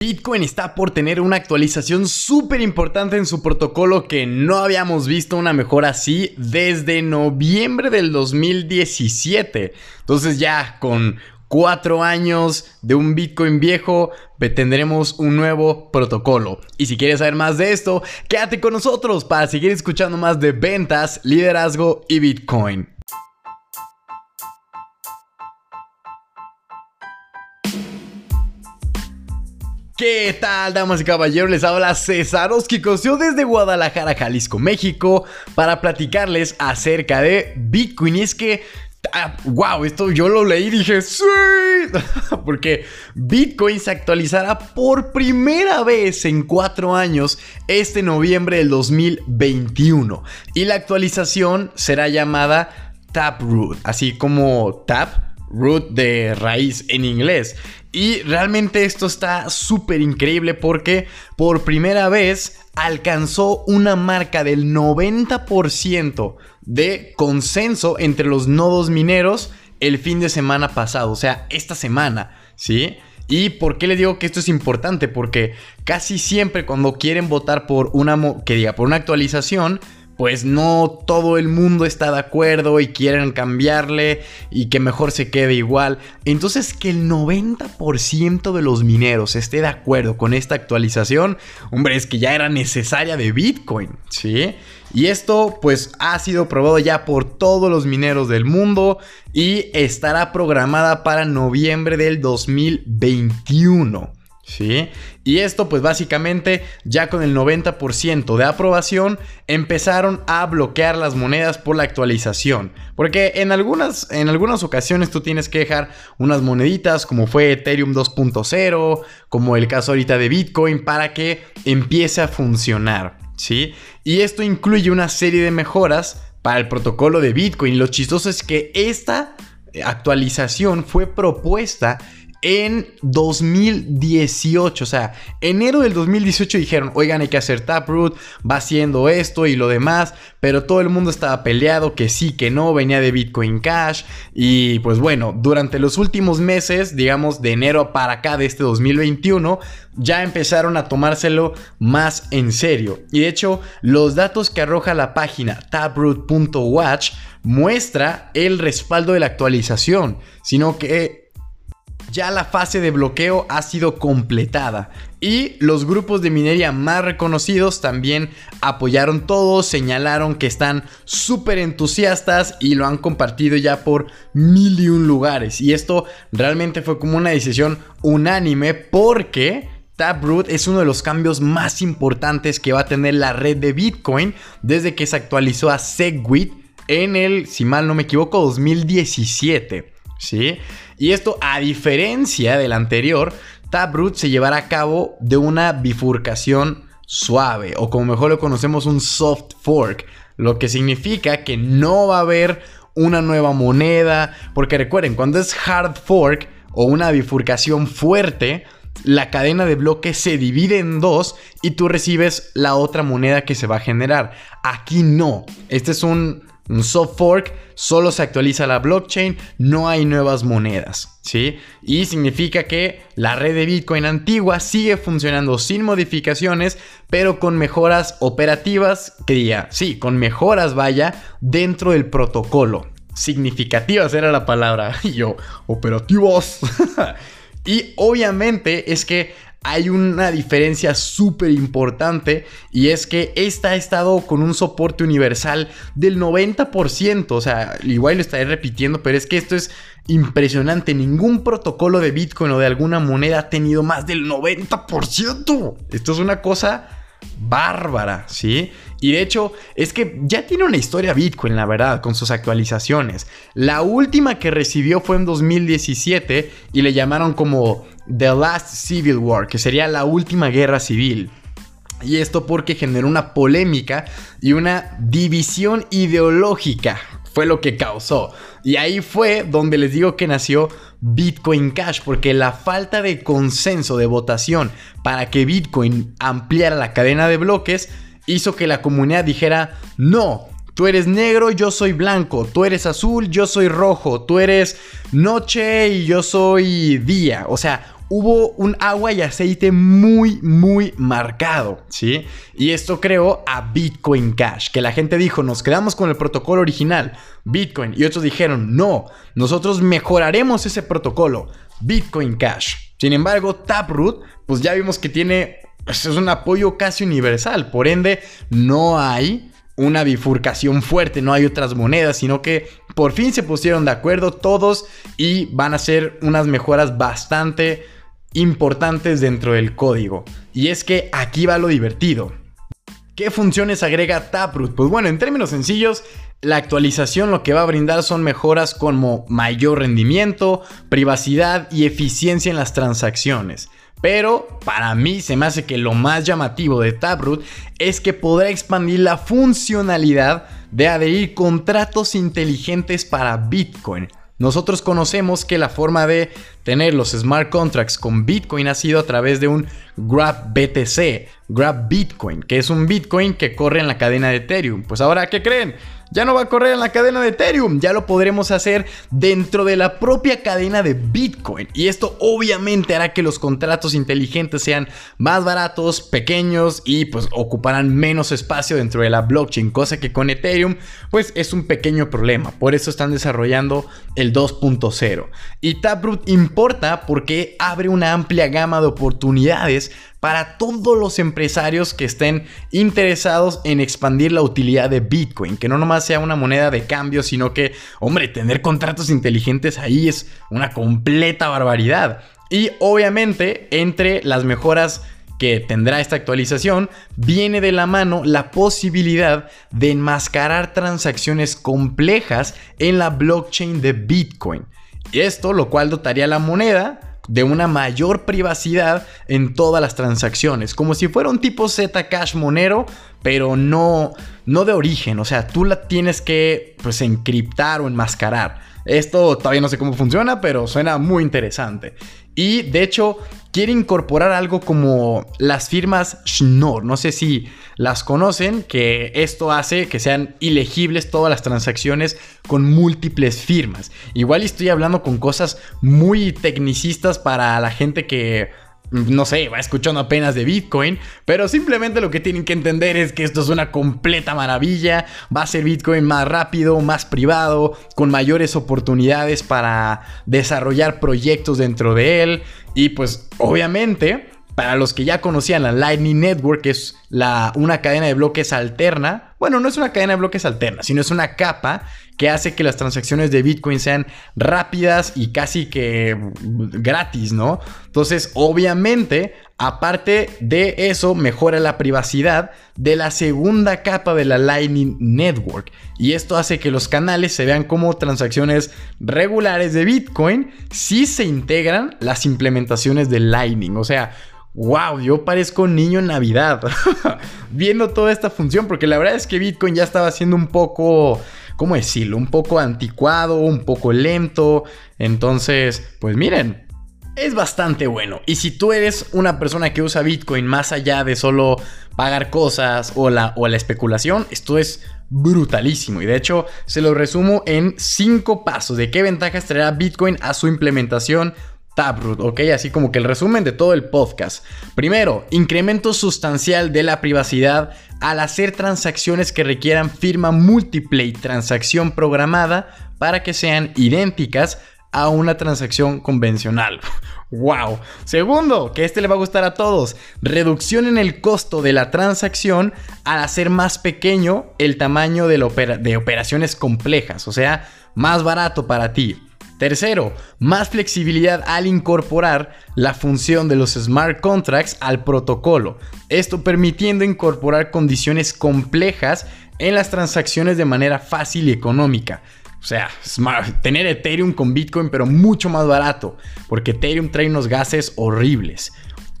Bitcoin está por tener una actualización súper importante en su protocolo que no habíamos visto una mejora así desde noviembre del 2017. Entonces ya con cuatro años de un Bitcoin viejo tendremos un nuevo protocolo. Y si quieres saber más de esto, quédate con nosotros para seguir escuchando más de ventas, liderazgo y Bitcoin. ¿Qué tal, damas y caballeros? Les habla César Oskikosio desde Guadalajara, Jalisco, México, para platicarles acerca de Bitcoin. Y es que, wow, esto yo lo leí y dije, sí, porque Bitcoin se actualizará por primera vez en cuatro años este noviembre del 2021. Y la actualización será llamada Taproot, así como Tap root de raíz en inglés. Y realmente esto está súper increíble porque por primera vez alcanzó una marca del 90% de consenso entre los nodos mineros el fin de semana pasado, o sea, esta semana, ¿sí? ¿Y por qué le digo que esto es importante? Porque casi siempre cuando quieren votar por una, que diga, por una actualización, pues no todo el mundo está de acuerdo y quieren cambiarle y que mejor se quede igual. Entonces que el 90% de los mineros esté de acuerdo con esta actualización, hombre, es que ya era necesaria de Bitcoin, ¿sí? Y esto pues ha sido probado ya por todos los mineros del mundo y estará programada para noviembre del 2021. ¿Sí? Y esto pues básicamente ya con el 90% de aprobación empezaron a bloquear las monedas por la actualización. Porque en algunas, en algunas ocasiones tú tienes que dejar unas moneditas como fue Ethereum 2.0, como el caso ahorita de Bitcoin, para que empiece a funcionar. ¿Sí? Y esto incluye una serie de mejoras para el protocolo de Bitcoin. Lo chistoso es que esta actualización fue propuesta en 2018. O sea, enero del 2018 dijeron, oigan, hay que hacer Taproot, va haciendo esto y lo demás, pero todo el mundo estaba peleado, que sí, que no, venía de Bitcoin Cash. Y pues bueno, durante los últimos meses, digamos de enero para acá de este 2021, ya empezaron a tomárselo más en serio. Y de hecho, los datos que arroja la página taproot.watch muestra el respaldo de la actualización, sino que ya la fase de bloqueo ha sido completada y los grupos de minería más reconocidos también apoyaron todo, señalaron que están súper entusiastas y lo han compartido ya por mil y un lugares. Y esto realmente fue como una decisión unánime porque... Taproot es uno de los cambios más importantes que va a tener la red de Bitcoin desde que se actualizó a Segwit en el, si mal no me equivoco, 2017. ¿Sí? Y esto, a diferencia del anterior, Taproot se llevará a cabo de una bifurcación suave, o como mejor lo conocemos, un soft fork, lo que significa que no va a haber una nueva moneda, porque recuerden, cuando es hard fork o una bifurcación fuerte, la cadena de bloques se divide en dos y tú recibes la otra moneda que se va a generar. Aquí no. Este es un un soft fork solo se actualiza la blockchain, no hay nuevas monedas, ¿sí? Y significa que la red de Bitcoin antigua sigue funcionando sin modificaciones, pero con mejoras operativas, que diga, sí, con mejoras vaya dentro del protocolo. Significativas era la palabra, y yo, operativos. y obviamente es que hay una diferencia súper importante y es que esta ha estado con un soporte universal del 90%. O sea, igual lo estaré repitiendo, pero es que esto es impresionante. Ningún protocolo de Bitcoin o de alguna moneda ha tenido más del 90%. Esto es una cosa bárbara, ¿sí? Y de hecho, es que ya tiene una historia Bitcoin, la verdad, con sus actualizaciones. La última que recibió fue en 2017 y le llamaron como The Last Civil War, que sería la última guerra civil. Y esto porque generó una polémica y una división ideológica. Fue lo que causó. Y ahí fue donde les digo que nació Bitcoin Cash, porque la falta de consenso de votación para que Bitcoin ampliara la cadena de bloques hizo que la comunidad dijera, no, tú eres negro, yo soy blanco, tú eres azul, yo soy rojo, tú eres noche y yo soy día. O sea, hubo un agua y aceite muy, muy marcado, ¿sí? Y esto creó a Bitcoin Cash, que la gente dijo, nos quedamos con el protocolo original, Bitcoin, y otros dijeron, no, nosotros mejoraremos ese protocolo, Bitcoin Cash. Sin embargo, Taproot, pues ya vimos que tiene, pues, es un apoyo casi universal, por ende, no hay una bifurcación fuerte, no hay otras monedas, sino que por fin se pusieron de acuerdo todos y van a ser unas mejoras bastante importantes dentro del código. Y es que aquí va lo divertido. ¿Qué funciones agrega Taproot? Pues bueno, en términos sencillos, la actualización lo que va a brindar son mejoras como mayor rendimiento, privacidad y eficiencia en las transacciones. Pero para mí se me hace que lo más llamativo de Taproot es que podrá expandir la funcionalidad de adherir contratos inteligentes para Bitcoin. Nosotros conocemos que la forma de tener los smart contracts con Bitcoin ha sido a través de un Grab BTC, Grab Bitcoin, que es un Bitcoin que corre en la cadena de Ethereum. Pues ahora, ¿qué creen? Ya no va a correr en la cadena de Ethereum, ya lo podremos hacer dentro de la propia cadena de Bitcoin. Y esto obviamente hará que los contratos inteligentes sean más baratos, pequeños y pues ocuparán menos espacio dentro de la blockchain, cosa que con Ethereum pues es un pequeño problema. Por eso están desarrollando el 2.0. Y Taproot importa porque abre una amplia gama de oportunidades para todos los empresarios que estén interesados en expandir la utilidad de Bitcoin, que no nomás sea una moneda de cambio, sino que, hombre, tener contratos inteligentes ahí es una completa barbaridad. Y obviamente, entre las mejoras que tendrá esta actualización, viene de la mano la posibilidad de enmascarar transacciones complejas en la blockchain de Bitcoin. Y esto lo cual dotaría la moneda de una mayor privacidad en todas las transacciones, como si fuera un tipo Zcash monero, pero no, no de origen, o sea, tú la tienes que pues encriptar o enmascarar. Esto todavía no sé cómo funciona, pero suena muy interesante. Y de hecho, quiere incorporar algo como las firmas Schnorr. No sé si las conocen, que esto hace que sean ilegibles todas las transacciones con múltiples firmas. Igual estoy hablando con cosas muy tecnicistas para la gente que no sé, va escuchando apenas de Bitcoin, pero simplemente lo que tienen que entender es que esto es una completa maravilla, va a ser Bitcoin más rápido, más privado, con mayores oportunidades para desarrollar proyectos dentro de él. Y pues obviamente para los que ya conocían la Lightning Network, que es la, una cadena de bloques alterna, bueno, no es una cadena de bloques alterna, sino es una capa que hace que las transacciones de Bitcoin sean rápidas y casi que gratis, ¿no? Entonces, obviamente, aparte de eso, mejora la privacidad de la segunda capa de la Lightning Network. Y esto hace que los canales se vean como transacciones regulares de Bitcoin si se integran las implementaciones de Lightning. O sea, wow, yo parezco niño en Navidad viendo toda esta función, porque la verdad es que Bitcoin ya estaba siendo un poco, ¿cómo decirlo? Un poco anticuado, un poco lento. Entonces, pues miren, es bastante bueno. Y si tú eres una persona que usa Bitcoin más allá de solo pagar cosas o la, o la especulación, esto es brutalísimo. Y de hecho, se lo resumo en 5 pasos de qué ventajas traerá Bitcoin a su implementación Taproot, ¿ok? Así como que el resumen de todo el podcast. Primero, incremento sustancial de la privacidad al hacer transacciones que requieran firma múltiple y transacción programada para que sean idénticas a una transacción convencional. ¡Wow! Segundo, que este le va a gustar a todos, reducción en el costo de la transacción al hacer más pequeño el tamaño de, de operaciones complejas, o sea, más barato para ti. Tercero, más flexibilidad al incorporar la función de los smart contracts al protocolo. Esto permitiendo incorporar condiciones complejas en las transacciones de manera fácil y económica. O sea, tener Ethereum con Bitcoin pero mucho más barato, porque Ethereum trae unos gases horribles.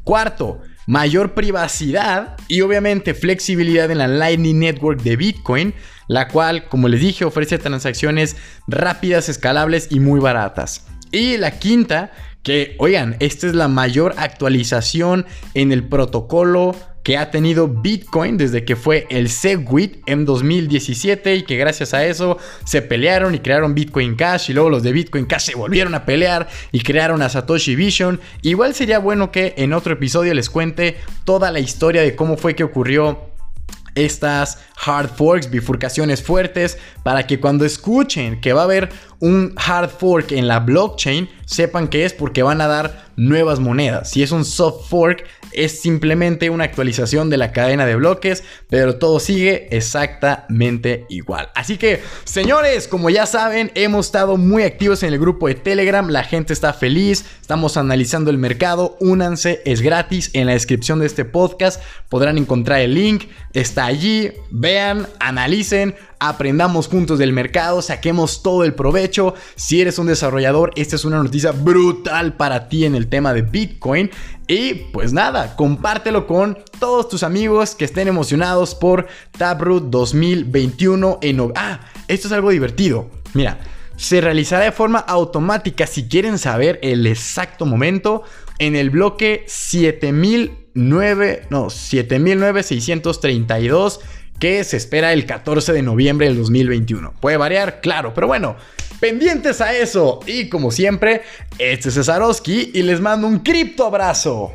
Cuarto, mayor privacidad y obviamente flexibilidad en la Lightning Network de Bitcoin, la cual, como les dije, ofrece transacciones rápidas, escalables y muy baratas. Y la quinta, que oigan, esta es la mayor actualización en el protocolo que ha tenido Bitcoin desde que fue el Segwit en 2017 y que gracias a eso se pelearon y crearon Bitcoin Cash y luego los de Bitcoin Cash se volvieron a pelear y crearon a Satoshi Vision. Igual sería bueno que en otro episodio les cuente toda la historia de cómo fue que ocurrió estas hard forks, bifurcaciones fuertes, para que cuando escuchen que va a haber un hard fork en la blockchain, sepan que es porque van a dar nuevas monedas. Si es un soft fork, es simplemente una actualización de la cadena de bloques, pero todo sigue exactamente igual. Así que, señores, como ya saben, hemos estado muy activos en el grupo de Telegram, la gente está feliz, estamos analizando el mercado, únanse, es gratis, en la descripción de este podcast podrán encontrar el link, está allí, vean, analicen, aprendamos juntos del mercado, saquemos todo el provecho. Si eres un desarrollador, esta es una noticia brutal para ti en el tema de Bitcoin. Y pues nada, compártelo con todos tus amigos que estén emocionados por Taproot 2021 en... Ah, esto es algo divertido. Mira, se realizará de forma automática si quieren saber el exacto momento en el bloque 7009, no, 7.9632 que se espera el 14 de noviembre del 2021. Puede variar, claro, pero bueno, pendientes a eso. Y como siempre, este es Cesarowski y les mando un cripto abrazo.